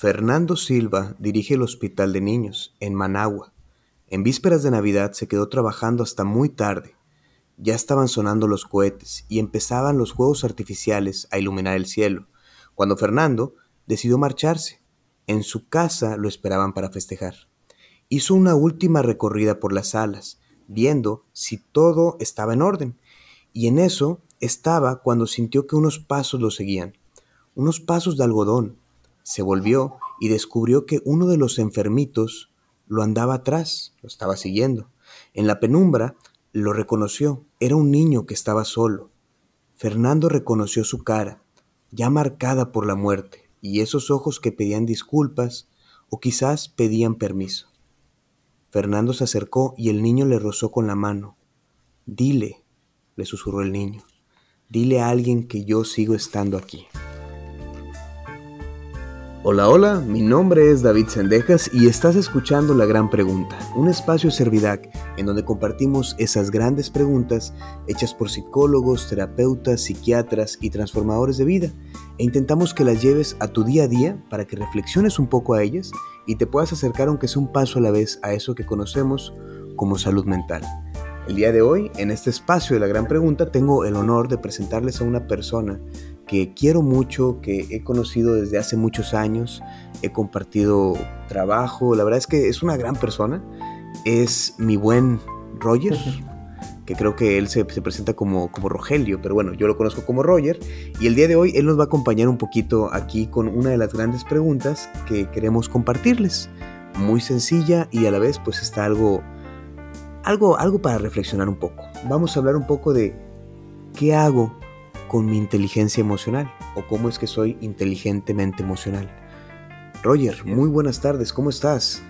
Fernando Silva dirige el Hospital de Niños en Managua. En vísperas de Navidad se quedó trabajando hasta muy tarde. Ya estaban sonando los cohetes y empezaban los juegos artificiales a iluminar el cielo, cuando Fernando decidió marcharse. En su casa lo esperaban para festejar. Hizo una última recorrida por las salas, viendo si todo estaba en orden, y en eso estaba cuando sintió que unos pasos lo seguían, unos pasos de algodón. Se volvió y descubrió que uno de los enfermitos lo andaba atrás, lo estaba siguiendo. En la penumbra lo reconoció, era un niño que estaba solo. Fernando reconoció su cara, ya marcada por la muerte, y esos ojos que pedían disculpas o quizás pedían permiso. Fernando se acercó y el niño le rozó con la mano. Dile, le susurró el niño, dile a alguien que yo sigo estando aquí. Hola, hola, mi nombre es David Sendejas y estás escuchando La Gran Pregunta, un espacio Servidac en donde compartimos esas grandes preguntas hechas por psicólogos, terapeutas, psiquiatras y transformadores de vida e intentamos que las lleves a tu día a día para que reflexiones un poco a ellas y te puedas acercar aunque sea un paso a la vez a eso que conocemos como salud mental. El día de hoy, en este espacio de la gran pregunta, tengo el honor de presentarles a una persona que quiero mucho, que he conocido desde hace muchos años, he compartido trabajo, la verdad es que es una gran persona, es mi buen Roger, que creo que él se, presenta como, como Rogelio, pero bueno, yo lo conozco como Roger, y el día de hoy él nos va a acompañar un poquito aquí con una de las grandes preguntas que queremos compartirles, muy sencilla y a la vez pues está algo, algo, algo para reflexionar un poco. Vamos a hablar un poco de qué hago con mi inteligencia emocional o cómo es que soy inteligentemente emocional. Roger, muy buenas tardes, ¿cómo estás?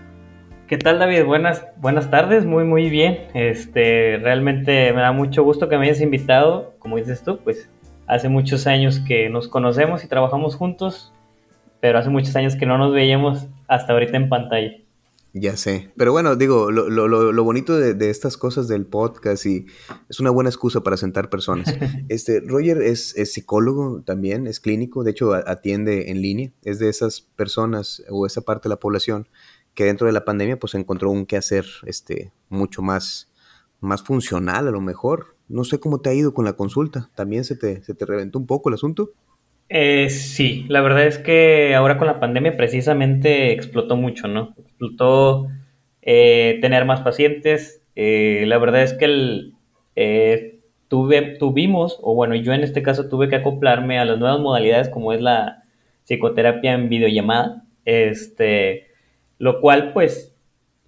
¿Qué tal David? Buenas, buenas tardes, muy muy bien. Este, realmente me da mucho gusto que me hayas invitado, como dices tú, pues hace muchos años que nos conocemos y trabajamos juntos, pero hace muchos años que no nos veíamos hasta ahorita en pantalla. Ya sé, pero bueno, digo, lo, lo, lo bonito de, estas cosas del podcast y es una buena excusa para sentar personas. Este, Roger es, es psicólogo también, es clínico, de hecho atiende en línea, es de esas personas o esa parte de la población que dentro de la pandemia pues encontró un quehacer este, mucho más, más funcional a lo mejor. No sé cómo te ha ido con la consulta, ¿también se te, se te reventó un poco el asunto? Eh, sí, la verdad es que ahora con la pandemia precisamente explotó mucho, ¿no? Explotó eh, tener más pacientes. Eh, la verdad es que el, tuve, tuvimos, o bueno, yo en este caso tuve que acoplarme a las nuevas modalidades como es la psicoterapia en videollamada, este, lo cual pues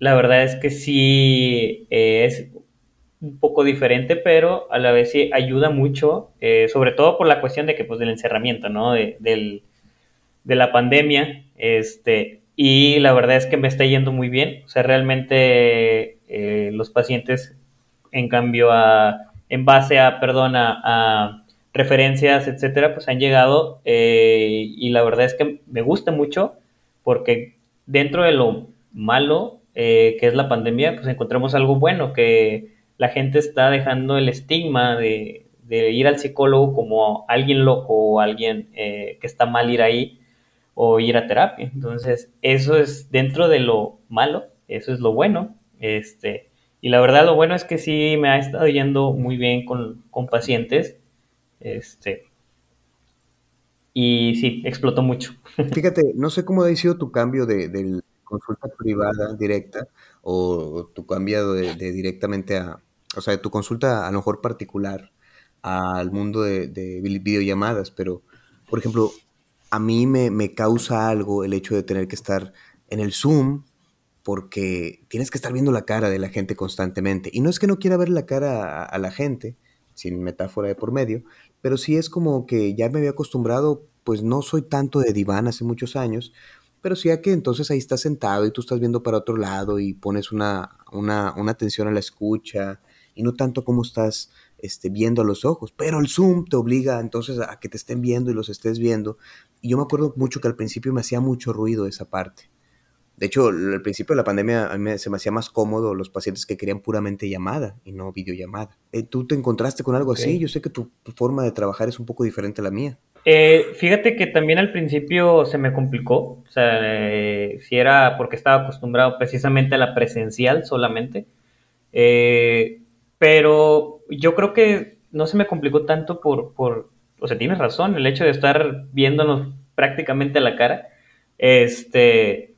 la verdad es que sí es un poco diferente, pero a la vez sí ayuda mucho, eh, sobre todo por la cuestión de que, pues, del encerramiento, ¿no? De, del, de la pandemia, este, y la verdad es que me está yendo muy bien, o sea, realmente eh, los pacientes, en cambio, a, en base a, perdón, a, referencias, etcétera, pues han llegado, eh, y la verdad es que me gusta mucho, porque dentro de lo malo que es la pandemia, pues encontramos algo bueno, que la gente está dejando el estigma de, ir al psicólogo como alguien loco o alguien eh, que está mal ir ahí o ir a terapia. Entonces, eso es dentro de lo malo, eso es lo bueno. Este, y la verdad, lo bueno es que sí me ha estado yendo muy bien con, pacientes. Este, y sí, explotó mucho. Fíjate, no sé cómo ha sido tu cambio de consulta privada directa o tu cambio de directamente a, o sea, de tu consulta a lo mejor particular al mundo de, videollamadas, pero, por ejemplo, a mí me, causa algo el hecho de tener que estar en el Zoom porque tienes que estar viendo la cara de la gente constantemente. Y no es que no quiera ver la cara a, la gente, sin metáfora de por medio, pero sí es como que ya me había acostumbrado, pues no soy tanto de diván hace muchos años, pero sí a que entonces ahí estás sentado y tú estás viendo para otro lado y pones una, una, una atención a la escucha y no tanto cómo estás este, viendo a los ojos. Pero el Zoom te obliga entonces a que te estén viendo y los estés viendo. Y yo me acuerdo mucho que al principio me hacía mucho ruido esa parte. De hecho, al principio de la pandemia a mí se me hacía más cómodo los pacientes que querían puramente llamada y no videollamada. Eh, ¿Tú te encontraste con algo así? Yo sé que tu, forma de trabajar es un poco diferente a la mía. Eh, fíjate que también al principio se me complicó, o sea, eh, si era porque estaba acostumbrado precisamente a la presencial solamente, eh, pero yo creo que no se me complicó tanto por, por, o sea, tienes razón, el hecho de estar viéndonos prácticamente a la cara, este,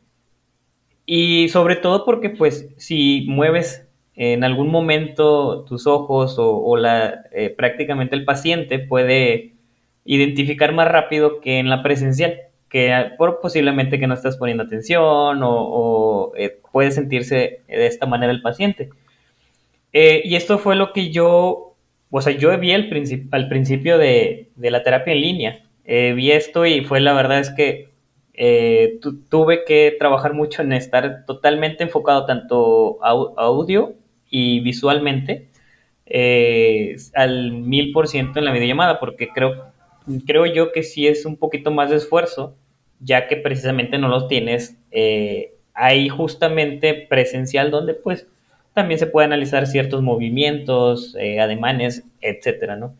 y sobre todo porque pues si mueves en algún momento tus ojos o, o la, eh, prácticamente el paciente puede identificar más rápido que en la presencial, que por posiblemente que no estás poniendo atención o, eh, puede sentirse de esta manera el paciente. Eh, y esto fue lo que yo, o sea, yo vi al, princip al principio de, de, la terapia en línea. Eh, vi esto y fue la verdad es que tu tuve que trabajar mucho en estar totalmente enfocado tanto au audio y visualmente al mil por ciento en la videollamada, porque creo, creo yo que sí es un poquito más de esfuerzo, ya que precisamente no los tienes eh, ahí justamente presencial, donde pues también se puede analizar ciertos movimientos, eh, ademanes, etcétera, ¿no?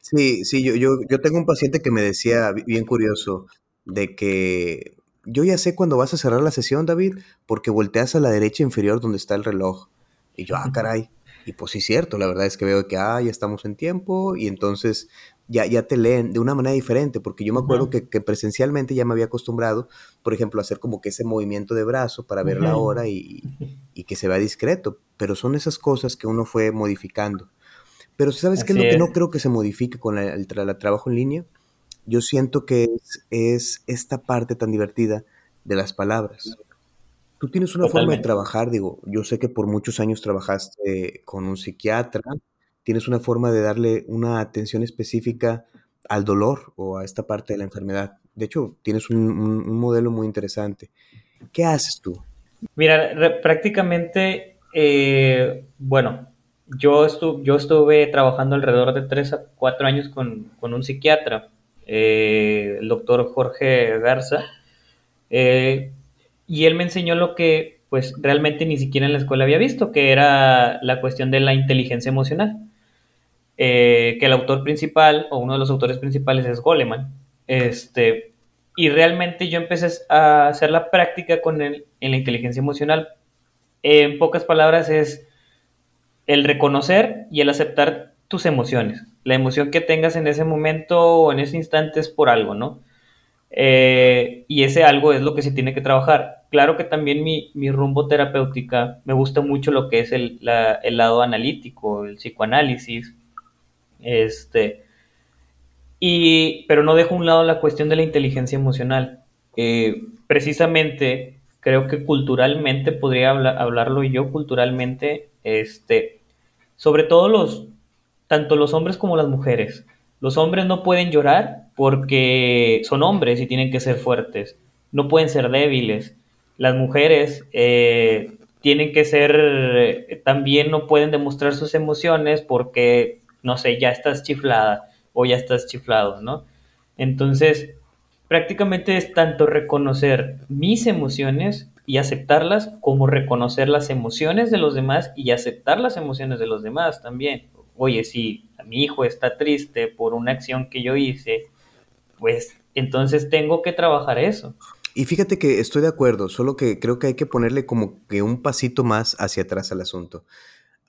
Sí, sí, yo, yo, yo tengo un paciente que me decía, bien curioso, de que yo ya sé cuándo vas a cerrar la sesión, David, porque volteas a la derecha inferior donde está el reloj. Y yo, ah, caray. Y pues sí, cierto, la verdad es que veo que, ah, ya estamos en tiempo y entonces ya, ya te leen de una manera diferente, porque yo me acuerdo uh -huh. que, que, presencialmente ya me había acostumbrado, por ejemplo, a hacer como que ese movimiento de brazo para ver uh -huh. la hora y, y, que se vea discreto, pero son esas cosas que uno fue modificando. Pero ¿sabes qué es lo que no creo que se modifique con la, el, el, trabajo en línea? Yo siento que es, es esta parte tan divertida de las palabras. Tú tienes una Totalmente. forma de trabajar, digo, yo sé que por muchos años trabajaste con un psiquiatra, tienes una forma de darle una atención específica al dolor o a esta parte de la enfermedad. De hecho, tienes un, modelo muy interesante. ¿Qué haces tú? Mira, prácticamente, eh, bueno, yo, estu yo estuve trabajando alrededor de 3 a 4 años con, con un psiquiatra, eh, el doctor Jorge Garza, eh, y él me enseñó lo que pues realmente ni siquiera en la escuela había visto, que era la cuestión de la inteligencia emocional. Eh, que el autor principal, o uno de los autores principales es Goleman. Este, y realmente yo empecé a hacer la práctica con él en la inteligencia emocional. En pocas palabras es el reconocer y el aceptar tus emociones. La emoción que tengas en ese momento o en ese instante es por algo, ¿no? Eh, y ese algo es lo que se tiene que trabajar. Claro que también mi, mi rumbo terapéutica me gusta mucho lo que es el, la, el lado analítico, el psicoanálisis, este, y, pero no dejo a un lado la cuestión de la inteligencia emocional. Eh, precisamente, creo que culturalmente, podría habla, hablarlo yo culturalmente, este, sobre todo los, tanto los hombres como las mujeres. Los hombres no pueden llorar porque son hombres y tienen que ser fuertes. No pueden ser débiles. Las mujeres eh, tienen que ser, eh, también no pueden demostrar sus emociones porque, no sé, ya estás chiflada o ya estás chiflado, ¿no? Entonces, prácticamente es tanto reconocer mis emociones y aceptarlas como reconocer las emociones de los demás y aceptar las emociones de los demás también. Oye, si mi hijo está triste por una acción que yo hice, pues entonces tengo que trabajar eso. Y fíjate que estoy de acuerdo, solo que creo que hay que ponerle como que un pasito más hacia atrás al asunto.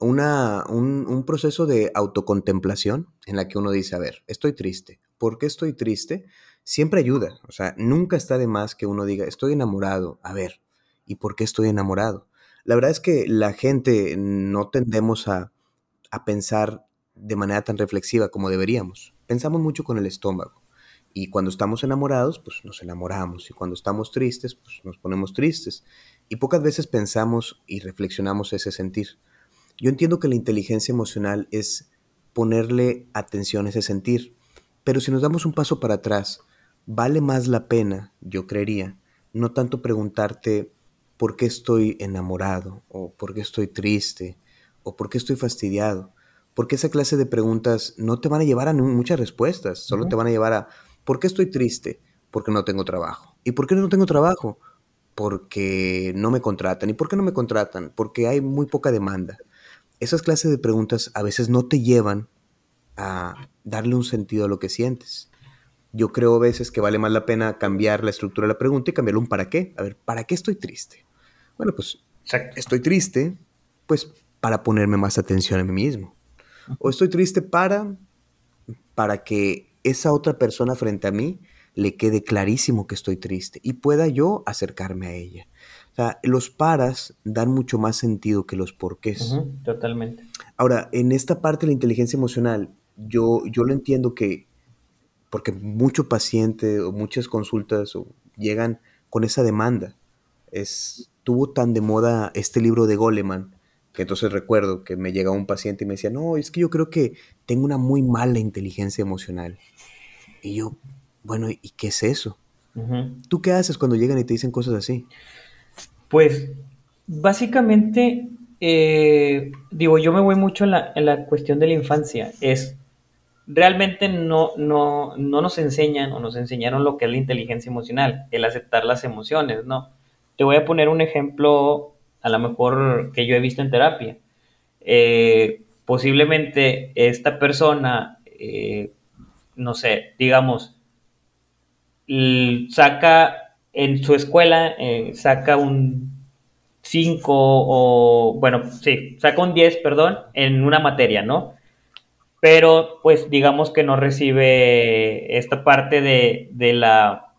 Un, proceso de autocontemplación en la que uno dice, a ver, estoy triste. ¿Por qué estoy triste? Siempre ayuda. O sea, nunca está de más que uno diga, estoy enamorado. A ver, ¿y por qué estoy enamorado? La verdad es que la gente no tendemos a, a pensar de manera tan reflexiva como deberíamos. Pensamos mucho con el estómago. Y cuando estamos enamorados, pues nos enamoramos. Y cuando estamos tristes, pues nos ponemos tristes. Y pocas veces pensamos y reflexionamos ese sentir. Yo entiendo que la inteligencia emocional es ponerle atención a ese sentir. Pero si nos damos un paso para atrás, vale más la pena, yo creería, no tanto preguntarte por qué estoy enamorado, o por qué estoy triste, o por qué estoy fastidiado, porque esa clase de preguntas no te van a llevar a muchas respuestas, solo uh -huh. te van a llevar a ¿por qué estoy triste? Porque no tengo trabajo. ¿Y por qué no tengo trabajo? Porque no me contratan. ¿Y por qué no me contratan? Porque hay muy poca demanda. Esas clases de preguntas a veces no te llevan a darle un sentido a lo que sientes. yo creo a veces que vale más la pena cambiar la estructura de la pregunta y cambiarle un para qué. A ver, ¿para qué estoy triste? Bueno, pues estoy triste, pues para ponerme más atención a mí mismo. O estoy triste para, para que esa otra persona frente a mí le quede clarísimo que estoy triste y pueda yo acercarme a ella. O sea, los paras dan mucho más sentido que los porqués. totalmente. Ahora, en esta parte de la inteligencia emocional, yo, yo lo entiendo que, porque mucho paciente o muchas consultas llegan con esa demanda. Estuvo tan de moda este libro de Goleman, que entonces recuerdo que me llegaba un paciente y me decía, no, es que yo creo que tengo una muy mala inteligencia emocional. Y yo, bueno, ¿y qué es eso? ¿Tú qué haces cuando llegan y te dicen cosas así? Pues básicamente, eh, digo, yo me voy mucho en la, cuestión de la infancia. Es, realmente no, no, no nos enseñan o nos enseñaron lo que es la inteligencia emocional, el aceptar las emociones, ¿no? Te voy a poner un ejemplo, a lo mejor que yo he visto en terapia. Eh, posiblemente esta persona, eh, no sé, digamos, saca en su escuela eh, saca un 5 o, bueno, sí, saca un 10, perdón, en una materia, ¿no? Pero pues digamos que no recibe esta parte de, de la,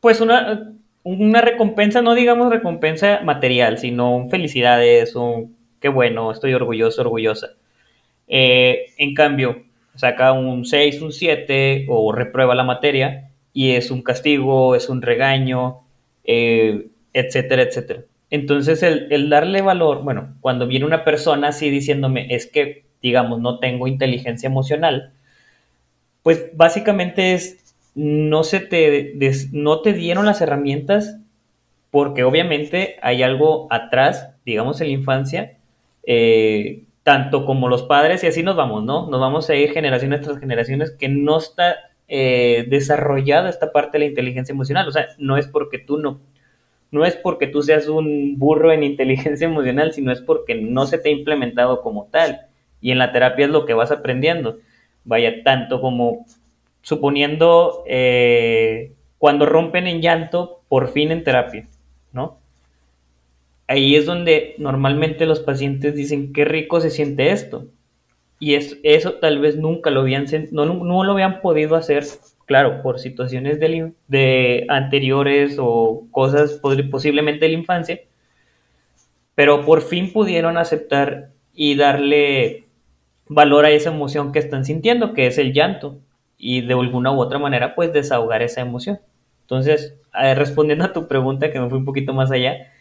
pues una, una recompensa, no digamos recompensa material, sino felicidades, un qué bueno, estoy orgulloso, orgullosa. Eh, en cambio, saca un 6, un 7 o reprueba la materia y es un castigo, es un regaño, eh, etcétera, etcétera. Entonces, el, darle valor, bueno, cuando viene una persona así diciéndome, es que, digamos, no tengo inteligencia emocional, pues básicamente es, no, se te, no te dieron las herramientas porque obviamente hay algo atrás, digamos, en la infancia, eh, tanto como los padres, y así nos vamos, ¿no? Nos vamos a ir generaciones tras generaciones que no está eh, desarrollada esta parte de la inteligencia emocional. O sea, no es porque tú no, no es porque tú seas un burro en inteligencia emocional, sino es porque no se te ha implementado como tal. Y en la terapia es lo que vas aprendiendo. Vaya, tanto como suponiendo eh, cuando rompen en llanto, por fin en terapia, ¿no? Ahí es donde normalmente los pacientes dicen, qué rico se siente esto. Y eso tal vez nunca lo habían, no, no lo habían podido hacer, claro, por situaciones de, de anteriores o cosas posiblemente de la infancia, pero por fin pudieron aceptar y darle valor a esa emoción que están sintiendo, que es el llanto, y de alguna u otra manera, pues desahogar esa emoción. Entonces, respondiendo a tu pregunta, que me fue un poquito más allá,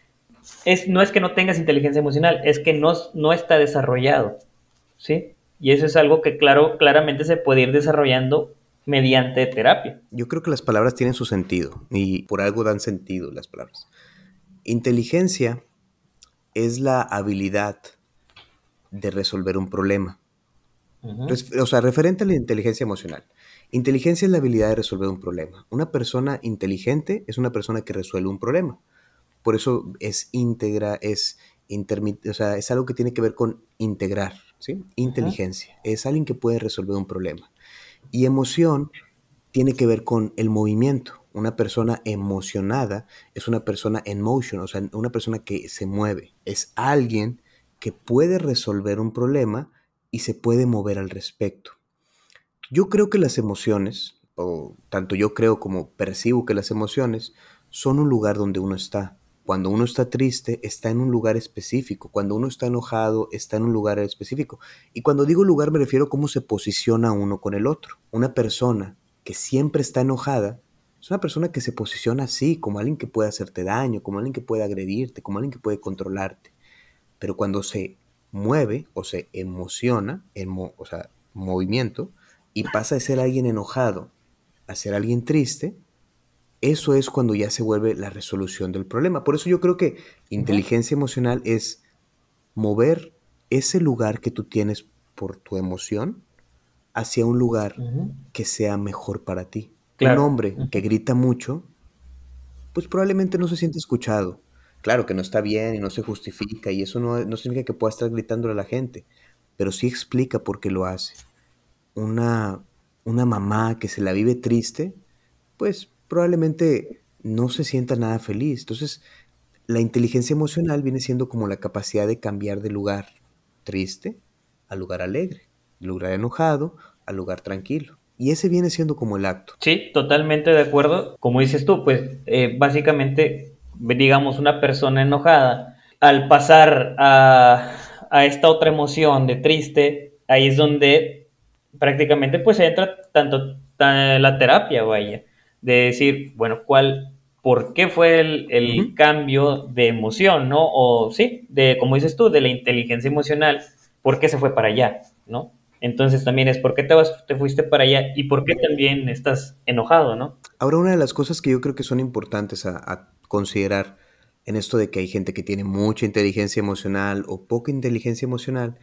es, no es que no tengas inteligencia emocional, es que no, no está desarrollado, ¿sí? Y eso es algo que claro, claramente se puede ir desarrollando mediante terapia. Yo creo que las palabras tienen su sentido y por algo dan sentido las palabras. Inteligencia es la habilidad de resolver un problema. O sea, referente a la inteligencia emocional. Inteligencia es la habilidad de resolver un problema. Una persona inteligente es una persona que resuelve un problema. Por eso es íntegra, es, o sea, es algo que tiene que ver con integrar. ¿Sí? Inteligencia. Es alguien que puede resolver un problema. Y emoción tiene que ver con el movimiento. Una persona emocionada es una persona en motion, o sea, una persona que se mueve. Es alguien que puede resolver un problema y se puede mover al respecto. Yo creo que las emociones, o tanto yo creo como percibo que las emociones, son un lugar donde uno está. Cuando uno está triste, está en un lugar específico. Cuando uno está enojado, está en un lugar específico. Y cuando digo lugar me refiero a cómo se posiciona uno con el otro. Una persona que siempre está enojada es una persona que se posiciona así, como alguien que puede hacerte daño, como alguien que puede agredirte, como alguien que puede controlarte. Pero cuando se mueve o se emociona, o sea, movimiento, y pasa de ser alguien enojado a ser alguien triste, eso es cuando ya se vuelve la resolución del problema. Por eso yo creo que inteligencia emocional es mover ese lugar que tú tienes por tu emoción hacia un lugar que sea mejor para ti. Un hombre que grita mucho, pues probablemente no se siente escuchado. Claro que no está bien y no se justifica y eso no, no significa que pueda estar gritándole a la gente, pero sí explica por qué lo hace. Una una mamá que se la vive triste, pues probablemente no se sienta nada feliz. Entonces, la inteligencia emocional viene siendo como la capacidad de cambiar de lugar triste a lugar alegre, lugar enojado a lugar tranquilo. Y ese viene siendo como el acto. Sí, totalmente de acuerdo. Como dices tú, pues eh, básicamente, digamos, una persona enojada, al pasar a, a esta otra emoción de triste, ahí es donde prácticamente pues entra tanto la terapia, vaya, de decir, bueno, ¿cuál, por qué fue el, cambio de emoción, ¿no? O sí, de, como dices tú, de la inteligencia emocional, ¿por qué se fue para allá, ¿no? Entonces también es por qué te, vas, te fuiste para allá y por qué también estás enojado, ¿no? Ahora, una de las cosas que yo creo que son importantes a considerar en esto de que hay gente que tiene mucha inteligencia emocional o poca inteligencia emocional,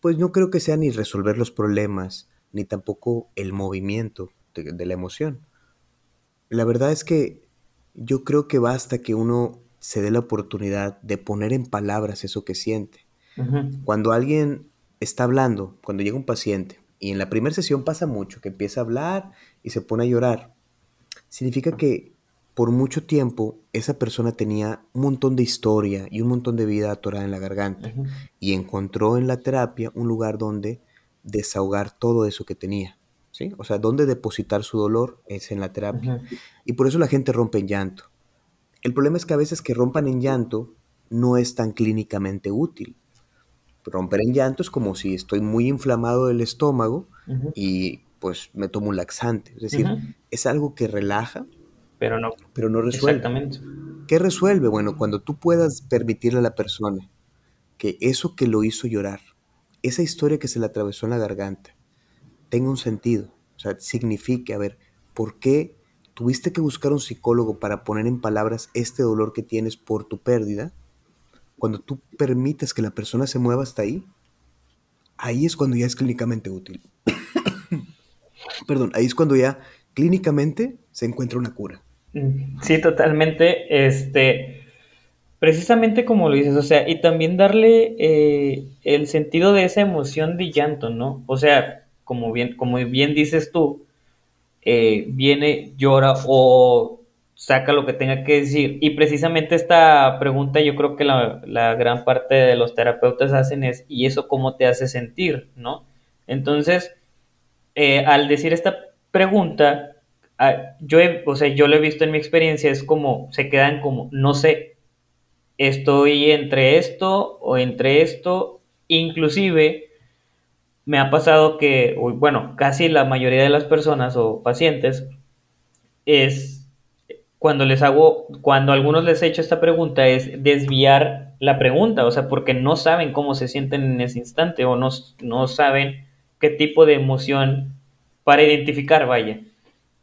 pues no creo que sea ni resolver los problemas, ni tampoco el movimiento de, la emoción. La verdad es que yo creo que basta que uno se dé la oportunidad de poner en palabras eso que siente. Cuando alguien está hablando, cuando llega un paciente, y en la primera sesión pasa mucho, que empieza a hablar y se pone a llorar, significa que por mucho tiempo esa persona tenía un montón de historia y un montón de vida atorada en la garganta y encontró en la terapia un lugar donde desahogar todo eso que tenía. ¿Sí? O sea, donde depositar su dolor es en la terapia. Y por eso la gente rompe en llanto. El problema es que a veces que rompan en llanto no es tan clínicamente útil. Romper en llanto es como si estoy muy inflamado del estómago y pues me tomo un laxante. Es decir, es algo que relaja, pero no, pero no resuelve. Exactamente. ¿Qué resuelve? Bueno, cuando tú puedas permitirle a la persona que eso que lo hizo llorar, esa historia que se le atravesó en la garganta, tenga un sentido. O sea, signifique, a ver, ¿por qué tuviste que buscar un psicólogo para poner en palabras este dolor que tienes por tu pérdida? Cuando tú permites que la persona se mueva hasta ahí, ahí es cuando ya es clínicamente útil. Perdón, ahí es cuando ya clínicamente se encuentra una cura. Sí, totalmente. Este, precisamente como lo dices, o sea, y también darle eh, el sentido de esa emoción de llanto, ¿no? O sea, como bien, como bien dices tú, eh, viene, llora o saca lo que tenga que decir. Y precisamente esta pregunta yo creo que la, la gran parte de los terapeutas hacen es, ¿y eso cómo te hace sentir? ¿No? Entonces, eh, al decir esta pregunta, Ah, yo, o sea, yo lo he visto en mi experiencia, es como, se quedan como, no sé, estoy entre esto o entre esto, inclusive me ha pasado que, bueno, casi la mayoría de las personas o pacientes es cuando les hago, cuando a algunos les he hecho esta pregunta, es desviar la pregunta, o sea, porque no saben cómo se sienten en ese instante o no, no saben qué tipo de emoción para identificar, vaya.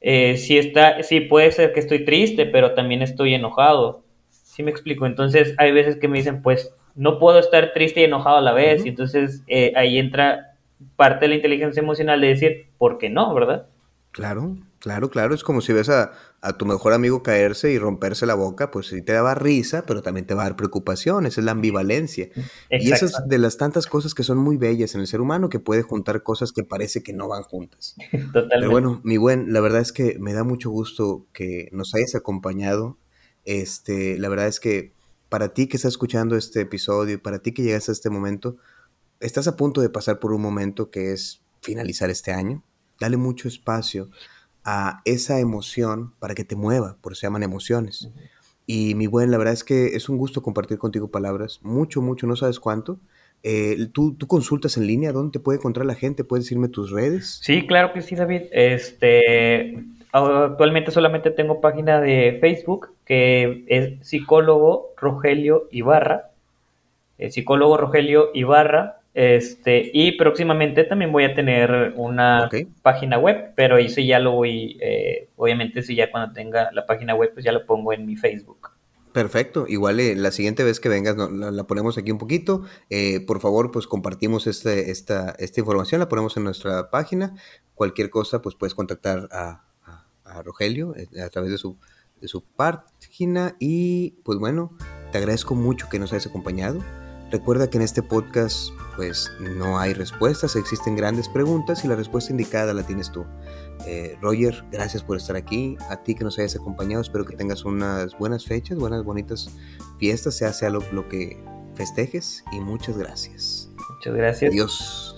Eh, si está, sí puede ser que estoy triste, pero también estoy enojado. ¿Sí me explico? Entonces hay veces que me dicen, pues no puedo estar triste y enojado a la vez. Y entonces eh, ahí entra parte de la inteligencia emocional de decir, ¿por qué no? ¿Verdad? Claro, claro, claro. Es como si ves a, tu mejor amigo caerse y romperse la boca, pues sí te daba risa, pero también te va a dar preocupación. Esa es la ambivalencia. Y esa es de las tantas cosas que son muy bellas en el ser humano, que puede juntar cosas que parece que no van juntas. Totalmente. Pero bueno, mi buen, la verdad es que me da mucho gusto que nos hayas acompañado. Este, la verdad es que para ti que estás escuchando este episodio y para ti que llegaste a este momento, estás a punto de pasar por un momento que es finalizar este año Dale mucho espacio a esa emoción para que te mueva, por eso se llaman emociones. Y mi buen, la verdad es que es un gusto compartir contigo palabras, mucho, mucho, no sabes cuánto. Eh, ¿tú, ¿tú, consultas en línea? ¿Dónde te puede encontrar la gente? ¿Puedes decirme tus redes? Sí, claro que sí, David. Este, actualmente solamente tengo página de Facebook que es psicólogo Rogelio Ibarra. Eh, psicólogo Rogelio Ibarra. Este, y próximamente también voy a tener una página web, pero eso ya lo voy, eh, obviamente si ya cuando tenga la página web, pues ya lo pongo en mi Facebook. Perfecto, igual eh, la siguiente vez que vengas la, ponemos aquí un poquito. Eh, por favor, pues compartimos este, esta, esta información, la ponemos en nuestra página. Cualquier cosa, pues puedes contactar a, a Rogelio a través de su, de su página. Y pues bueno, te agradezco mucho que nos hayas acompañado. Recuerda que en este podcast pues no hay respuestas, existen grandes preguntas y la respuesta indicada la tienes tú. Eh, Roger, gracias por estar aquí. A ti que nos hayas acompañado, espero que tengas unas buenas fechas, buenas, bonitas fiestas, sea sea lo, lo que festejes y muchas gracias. Muchas gracias. Adiós.